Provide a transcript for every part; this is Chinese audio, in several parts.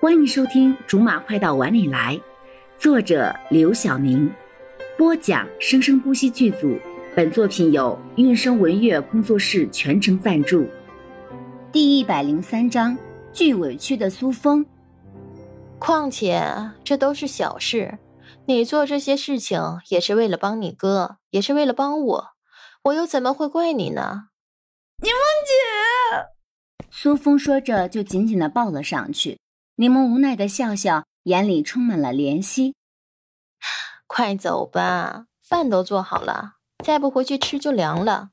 欢迎收听《竹马快到碗里来》，作者刘晓宁，播讲生生不息剧组。本作品由韵声文乐工作室全程赞助。第一百零三章：巨委屈的苏峰。况且这都是小事，你做这些事情也是为了帮你哥，也是为了帮我，我又怎么会怪你呢？柠檬姐，苏峰说着就紧紧的抱了上去。柠檬无奈的笑笑，眼里充满了怜惜。快走吧，饭都做好了，再不回去吃就凉了。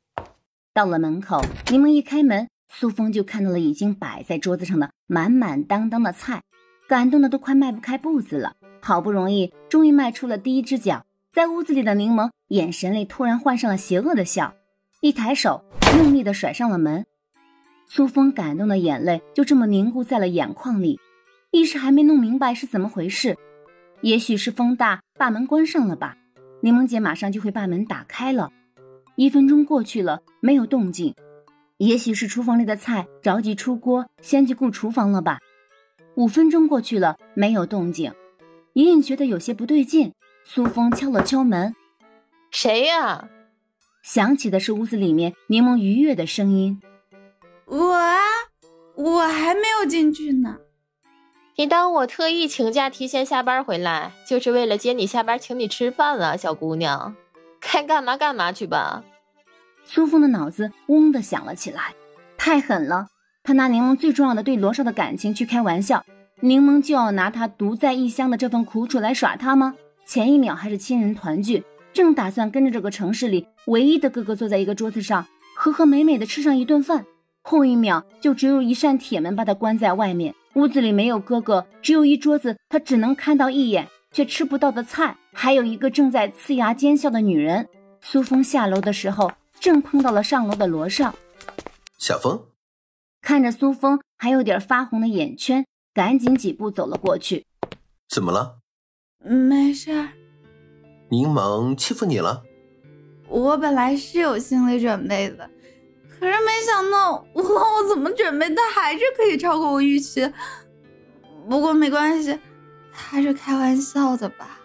到了门口，柠檬一开门，苏峰就看到了已经摆在桌子上的满满当当的菜，感动的都快迈不开步子了。好不容易，终于迈出了第一只脚，在屋子里的柠檬眼神里突然换上了邪恶的笑，一抬手，用力的甩上了门。苏峰感动的眼泪就这么凝固在了眼眶里。一时还没弄明白是怎么回事，也许是风大把门关上了吧。柠檬姐马上就会把门打开了。一分钟过去了，没有动静，也许是厨房里的菜着急出锅，先去顾厨房了吧。五分钟过去了，没有动静，隐隐觉得有些不对劲。苏风敲了敲门：“谁呀？”响起的是屋子里面柠檬愉悦的声音：“我啊，我还没有进去呢。”你当我特意请假提前下班回来，就是为了接你下班请你吃饭啊，小姑娘，该干嘛干嘛去吧。苏峰的脑子嗡的响了起来，太狠了！他拿柠檬最重要的对罗少的感情去开玩笑，柠檬就要拿他独在异乡的这份苦楚来耍他吗？前一秒还是亲人团聚，正打算跟着这个城市里唯一的哥哥坐在一个桌子上，和和美美的吃上一顿饭，后一秒就只有一扇铁门把他关在外面。屋子里没有哥哥，只有一桌子他只能看到一眼却吃不到的菜，还有一个正在呲牙尖笑的女人。苏峰下楼的时候，正碰到了上楼的罗少。小峰看着苏峰还有点发红的眼圈，赶紧几步走了过去。怎么了？没事。柠檬欺负你了？我本来是有心理准备的。可是没想到，无论我怎么准备，他还是可以超过我预期。不过没关系，他是开玩笑的吧？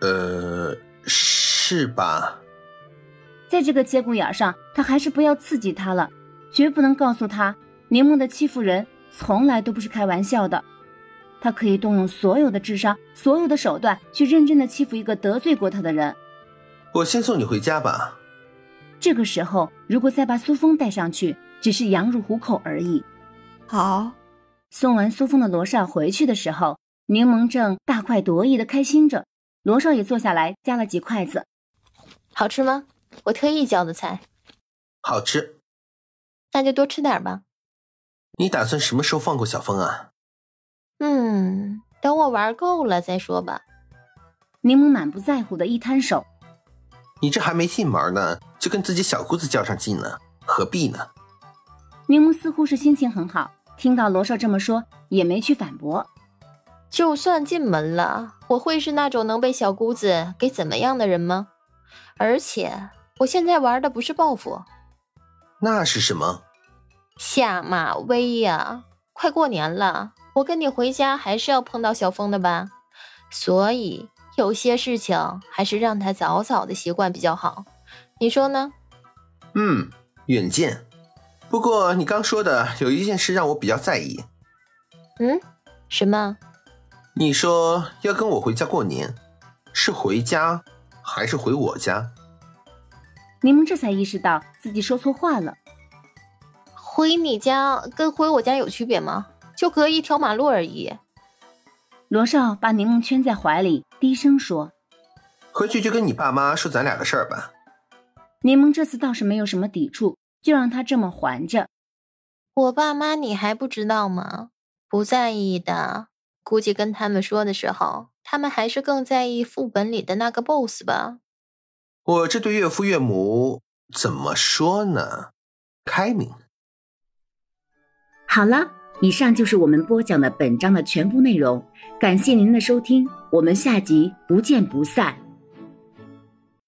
呃，是吧？在这个节骨眼上，他还是不要刺激他了，绝不能告诉他，柠檬的欺负人从来都不是开玩笑的。他可以动用所有的智商，所有的手段，去认真的欺负一个得罪过他的人。我先送你回家吧。这个时候，如果再把苏峰带上去，只是羊入虎口而已。好，送完苏峰的罗少回去的时候，柠檬正大快朵颐的开心着。罗少也坐下来夹了几筷子，好吃吗？我特意教的菜，好吃。那就多吃点吧。你打算什么时候放过小峰啊？嗯，等我玩够了再说吧。柠檬满不在乎的一摊手。你这还没进门呢，就跟自己小姑子较上劲了，何必呢？柠檬似乎是心情很好，听到罗少这么说，也没去反驳。就算进门了，我会是那种能被小姑子给怎么样的人吗？而且我现在玩的不是报复，那是什么？下马威呀！快过年了，我跟你回家还是要碰到小峰的吧，所以。有些事情还是让他早早的习惯比较好，你说呢？嗯，远见。不过你刚说的有一件事让我比较在意。嗯，什么？你说要跟我回家过年，是回家还是回我家？柠檬这才意识到自己说错话了。回你家跟回我家有区别吗？就隔一条马路而已。罗少把柠檬圈在怀里，低声说：“回去就跟你爸妈说咱俩的事儿吧。”柠檬这次倒是没有什么抵触，就让他这么还着。我爸妈你还不知道吗？不在意的，估计跟他们说的时候，他们还是更在意副本里的那个 BOSS 吧。我这对岳父岳母怎么说呢？开明。好了。以上就是我们播讲的本章的全部内容，感谢您的收听，我们下集不见不散。